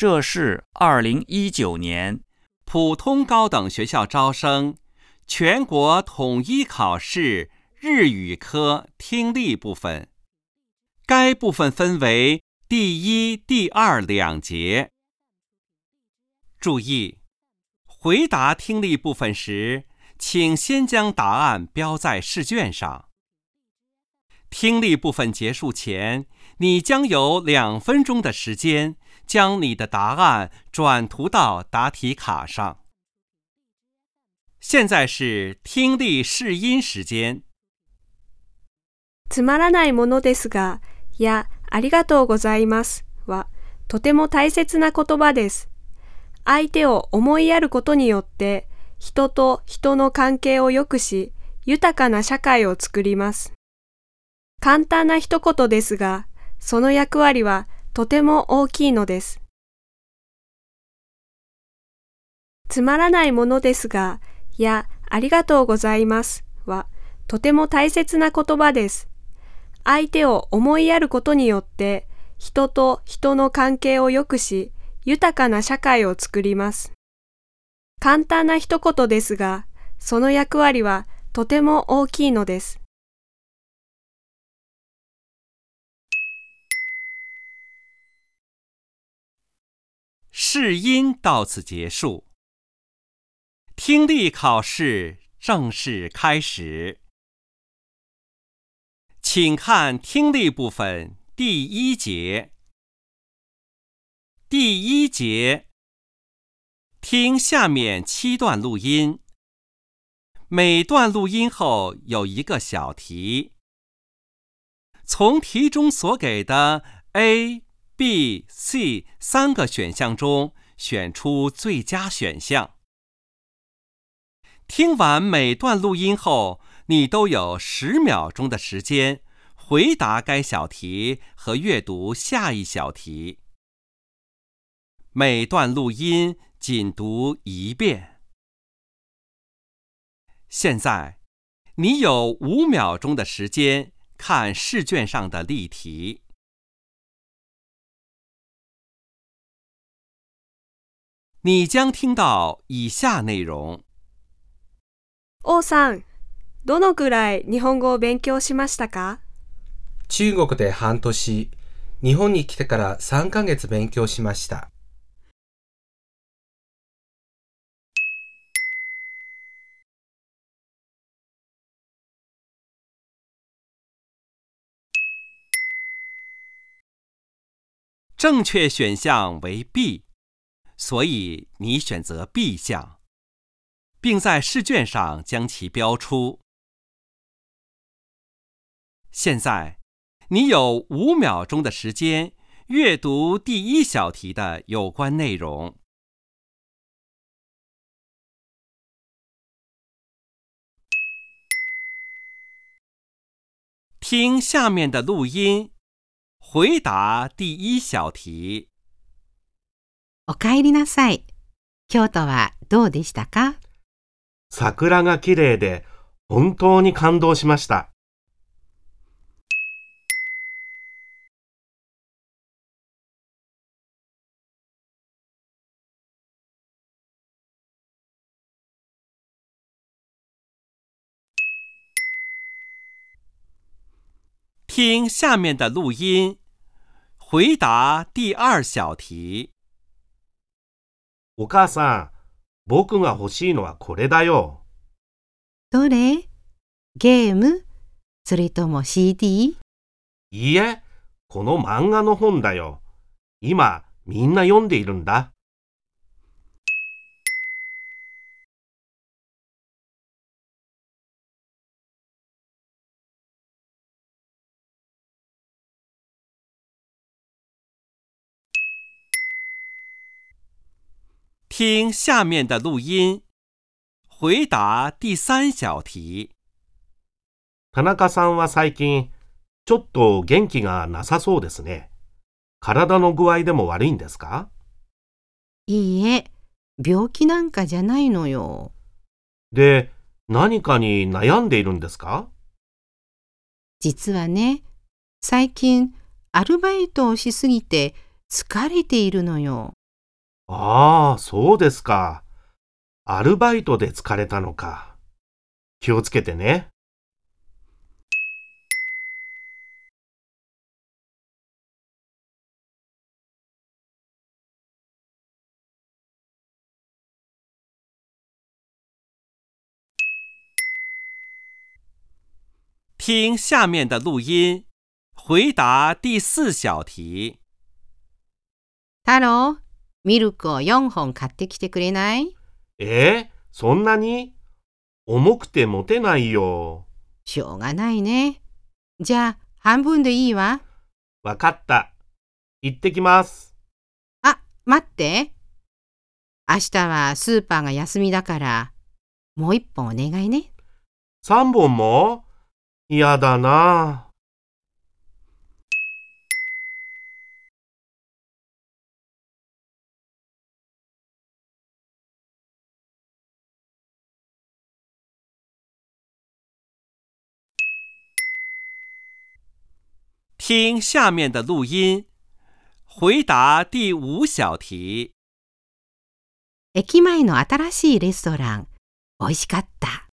这是二零一九年普通高等学校招生全国统一考试日语科听力部分。该部分分为第一、第二两节。注意，回答听力部分时，请先将答案标在试卷上。听力部分结束前，你将有两分钟的时间将你的答案转涂到答题卡上。现在是听力试音时间。つまらないものですが。やありがとうございますはとても大切な言葉です。相手を思いやることによって人と人の関係を良くし豊かな社会を作ります。簡単な一言ですが、その役割はとても大きいのです。つまらないものですが、やありがとうございますはとても大切な言葉です。相手を思いやることによって人と人の関係を良くし豊かな社会を作ります。簡単な一言ですが、その役割はとても大きいのです。试音到此结束，听力考试正式开始。请看听力部分第一节。第一节，听下面七段录音，每段录音后有一个小题，从题中所给的 A、B、C 三个选项中选出最佳选项。听完每段录音后。你都有十秒钟的时间回答该小题和阅读下一小题。每段录音仅读一遍。现在，你有五秒钟的时间看试卷上的例题。你将听到以下内容。王さん。どのくらい日本語を勉強しましたか？中国で半年、日本に来てから3ヶ月勉強しました。正确选项为 B，所以你选择 B 项，并在试卷上将其标出。现在，你有五秒钟的时间阅读第一小题的有关内容。听下面的录音，回答第一小题。おかえりなさい。京都はどうでしたか？桜が綺麗で本当に感動しました。听下面的录音，回答第二小题。お母さん、僕が欲しいのはこれだよ。どれ？ゲーム？それとも CD? いいえ、この漫画の本だよ。今、みんな読んでいるんだ。听下面的录音，回答第三小题。田中さんは最近ちょっと元気がなさそうですね。体の具合でも悪いんですか？いいえ、病気なんかじゃないのよ。で、何かに悩んでいるんですか？実はね、最近アルバイトをしすぎて疲れているのよ。ああ、そうですか。アルバイトで疲れたのか。気をつけてね。听下面的录音，回答第四小题。太郎、ミルクを4本買ってきてくれない？えー、そんなに？重くて持てないよ。しょうがないね。じゃあ、半分でいいわ。わかった。行ってきます。あ、待って。明日はスーパーが休みだから、もう一本お願いね。3本も？嫌だな。听下面的录音，回答第五小题。駅前の新しいレストラン、美味しかった。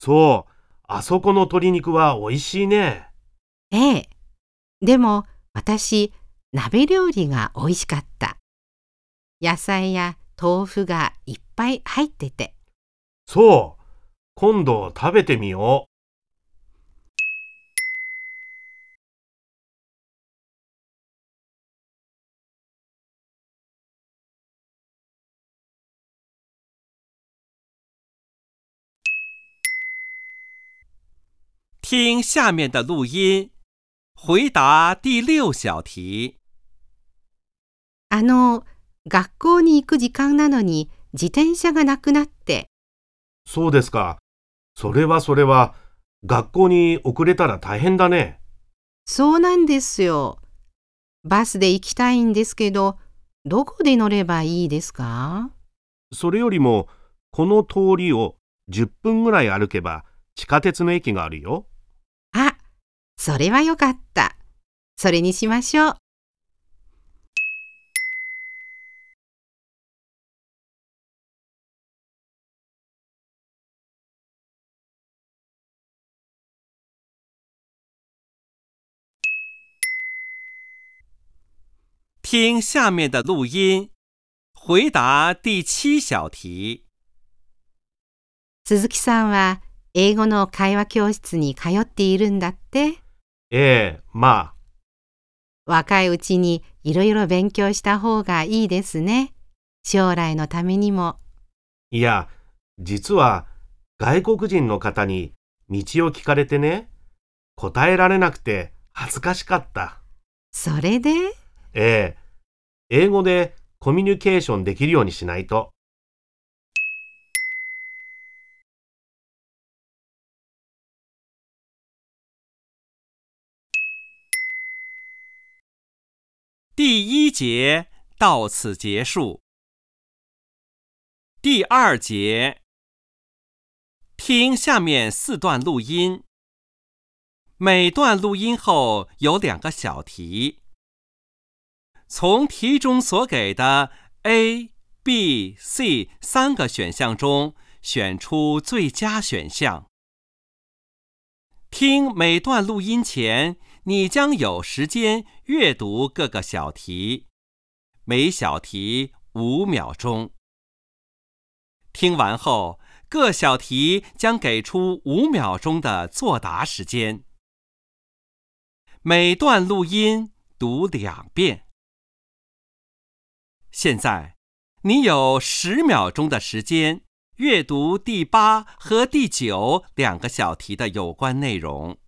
そう、あそこの鶏肉は美味しいね。ええ。でも、私、鍋料理が美味しかった。野菜や豆腐がいっぱい入ってて。そう、今度食べてみよう。听下面的录音，回答第六小题。あの、学校に行く時間なのに自転車がなくなって、そうですか。それはそれは、学校に遅れたら大変だね。そうなんですよ。バスで行きたいんですけど、どこで乗ればいいですか？それよりも、この通りを10分ぐらい歩けば地下鉄の駅があるよ。あ、それはよかった。それにしましょう。听下面的录音，回答第七小题。鈴木さんは英語の会話教室に通っているんだって。ええ、まあ、若いうちにいろいろ勉強した方がいいですね。将来のためにも。いや、実は外国人の方に道を聞かれてね、答えられなくて恥ずかしかった。それで？ええ、英語でコミュニケーションできるようにしないと。第一节到此结束。第二节，听下面四段录音，每段录音后有两个小题，从题中所给的 A、B、C 三个选项中选出最佳选项。听每段录音前，你将有时间阅读各个小题，每小题五秒钟。听完后，各小题将给出五秒钟的作答时间。每段录音读两遍。现在，你有十秒钟的时间阅读第八和第九两个小题的有关内容。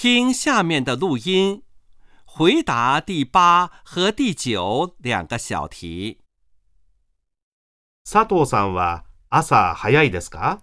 听下面的录音，回答第八和第九两个小题。佐藤さんは朝早いですか？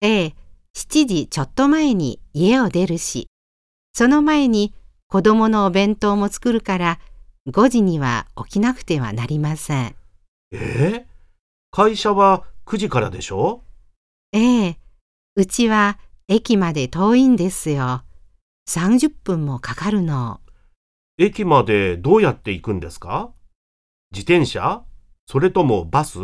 ええ、7時ちょっと前に家を出るし、その前に子供のお弁当も作るから5時には起きなくてはなりません。ええ？会社は9時からでしょ？ええ、うちは駅まで遠いんですよ。30分もかかるの。駅までどうやって行くんですか？自転車？それともバス？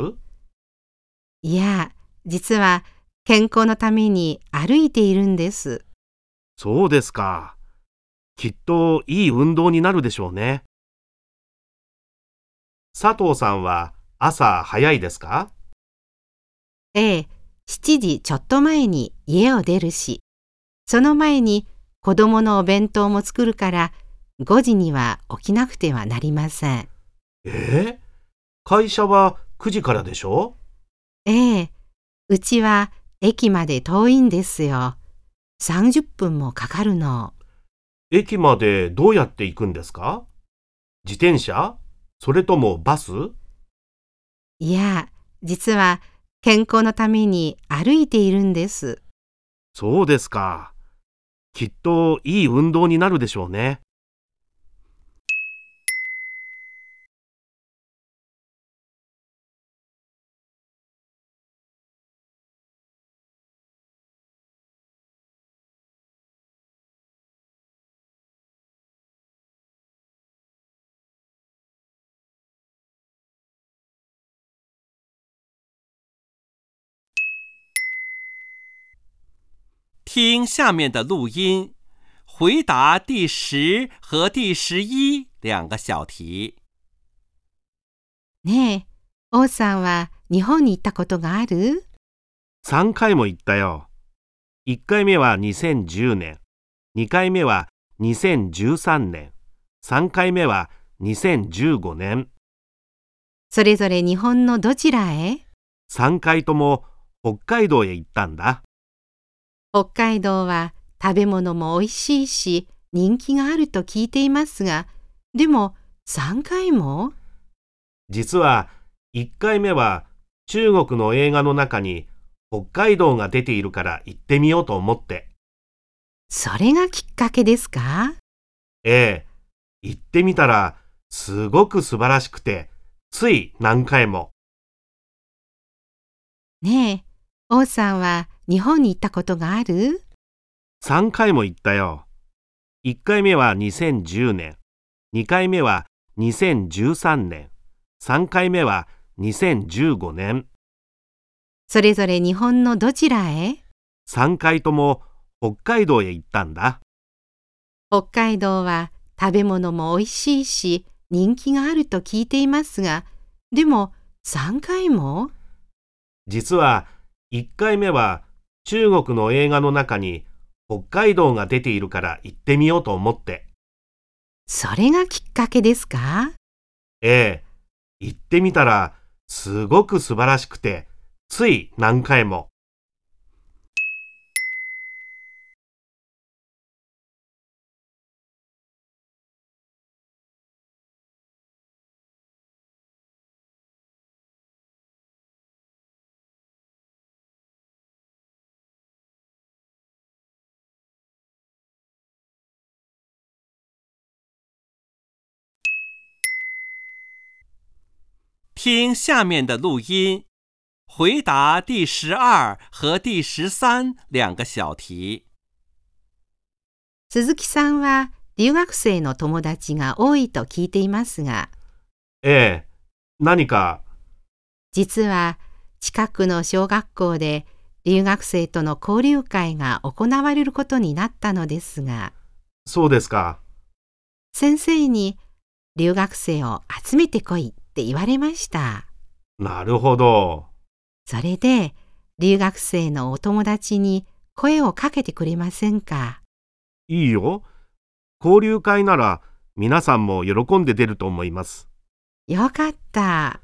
いや、実は健康のために歩いているんです。そうですか。きっといい運動になるでしょうね。佐藤さんは朝早いですか？ええ、7時ちょっと前に家を出るし、その前に子供のお弁当も作るから5時には起きなくてはなりません。ええ会社は9時からでしょ？ええ、うちは駅まで遠いんですよ。30分もかかるの。駅までどうやって行くんですか？自転車？それともバス？いや、実は健康のために歩いているんです。そうですか。きっといい運動になるでしょうね。听下面的录音，回答第十和第十一两个小题。ねえ、王さんは日本に行ったことがある？3回も行ったよ。1回目は2010年、2回目は2013年、3回目は2015年。それぞれ日本のどちらへ？3回とも北海道へ行ったんだ。北海道は食べ物も美味しいし人気があると聞いていますが、でも3回も？実は1回目は中国の映画の中に北海道が出ているから行ってみようと思って。それがきっかけですか？ええ、行ってみたらすごく素晴らしくて、つい何回も。ねえ、王さんは日本に行ったことがある？3回も行ったよ。1回目は2010年、2回目は2013年、3回目は2015年、それぞれ日本のどちらへ？3回とも北海道へ行ったんだ。北海道は食べ物も美味しいし人気があると聞いていますが、でも3回も？実は1回目は中国の映画の中に北海道が出ているから行ってみようと思って。それがきっかけですか？ええ、行ってみたらすごく素晴らしくて、つい何回も。听下面的录音，回答第十二和第十三两个小题。鈴木さんは留学生の友達が多いと聞いていますが、ええ、何か、実は近くの小学校で留学生との交流会が行われることになったのですが、そうですか。先生に留学生を集めてこいって言われました。なるほど。それで留学生のお友達に声をかけてくれませんか？いいよ。交流会なら皆さんも喜んで出ると思います。よかった。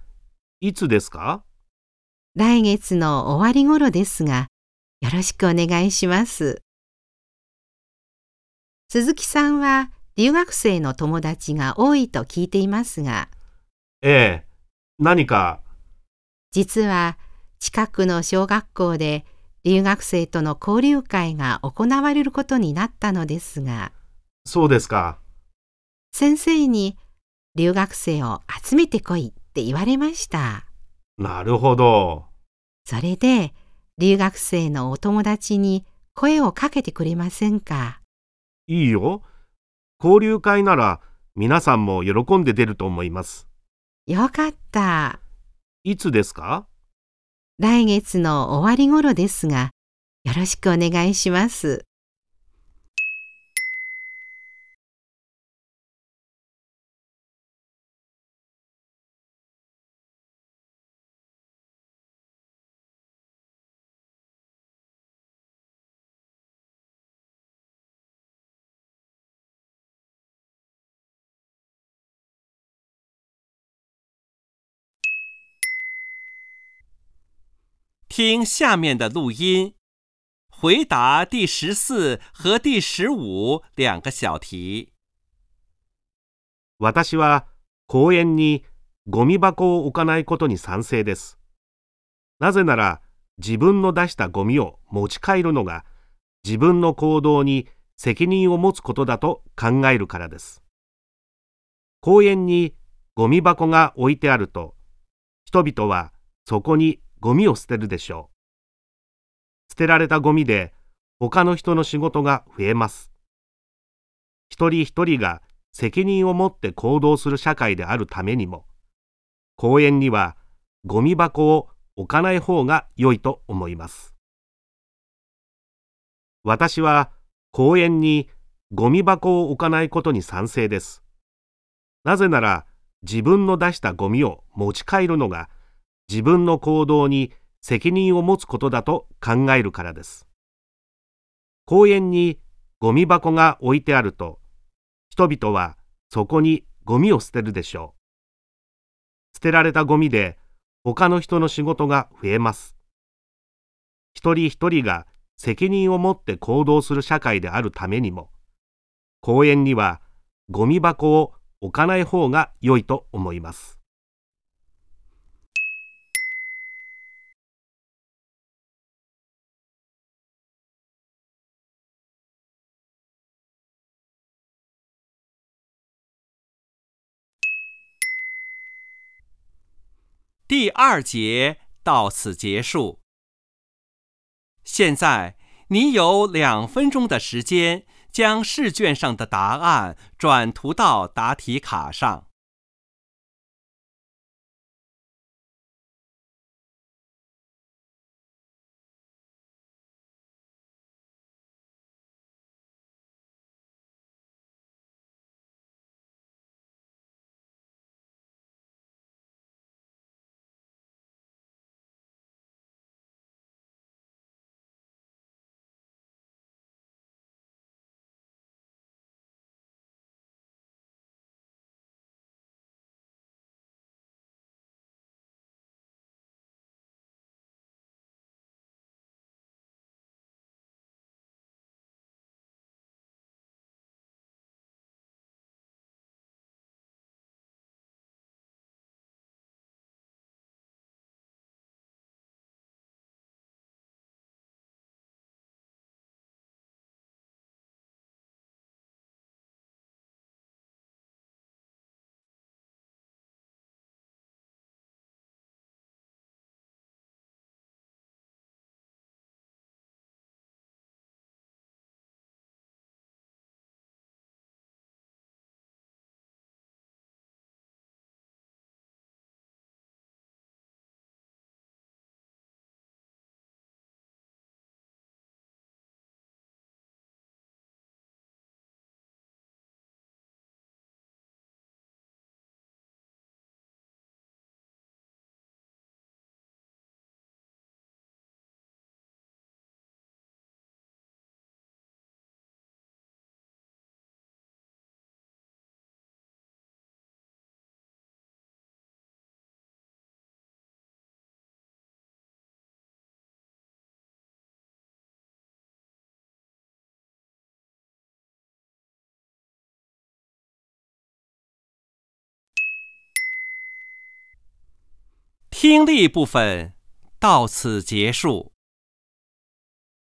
いつですか？来月の終わり頃ですが、よろしくお願いします。鈴木さんは留学生の友達が多いと聞いていますが、ええ、何か、実は近くの小学校で留学生との交流会が行われることになったのですが、そうですか。先生に留学生を集めてこいって言われました。なるほど。それで、留学生のお友達に声をかけてくれませんか？いいよ。交流会なら皆さんも喜んで出ると思います。よかった。いつですか？来月の終わり頃ですが、よろしくお願いします。听下面的录音，回答第十四和第十五两个小题。私は公園にゴミ箱を置かないことに賛成です。なぜなら自分の出したゴミを持ち帰るのが自分の行動に責任を持つことだと考えるからです。公園にゴミ箱が置いてあると人々はそこにゴミを捨てるでしょう。捨てられたゴミで他の人の仕事が増えます。一人一人が責任を持って行動する社会であるためにも、公園にはゴミ箱を置かない方が良いと思います。私は公園にゴミ箱を置かないことに賛成です。なぜなら自分の出したゴミを持ち帰るのが自分の行動に責任を持つことだと考えるからです。公園にゴミ箱が置いてあると、人々はそこにゴミを捨てるでしょう。捨てられたゴミで他の人の仕事が増えます。一人一人が責任を持って行動する社会であるためにも、公園にはゴミ箱を置かない方が良いと思います。第二节到此结束。现在你有两分钟的时间，将试卷上的答案转涂到答题卡上。听力部分到此结束。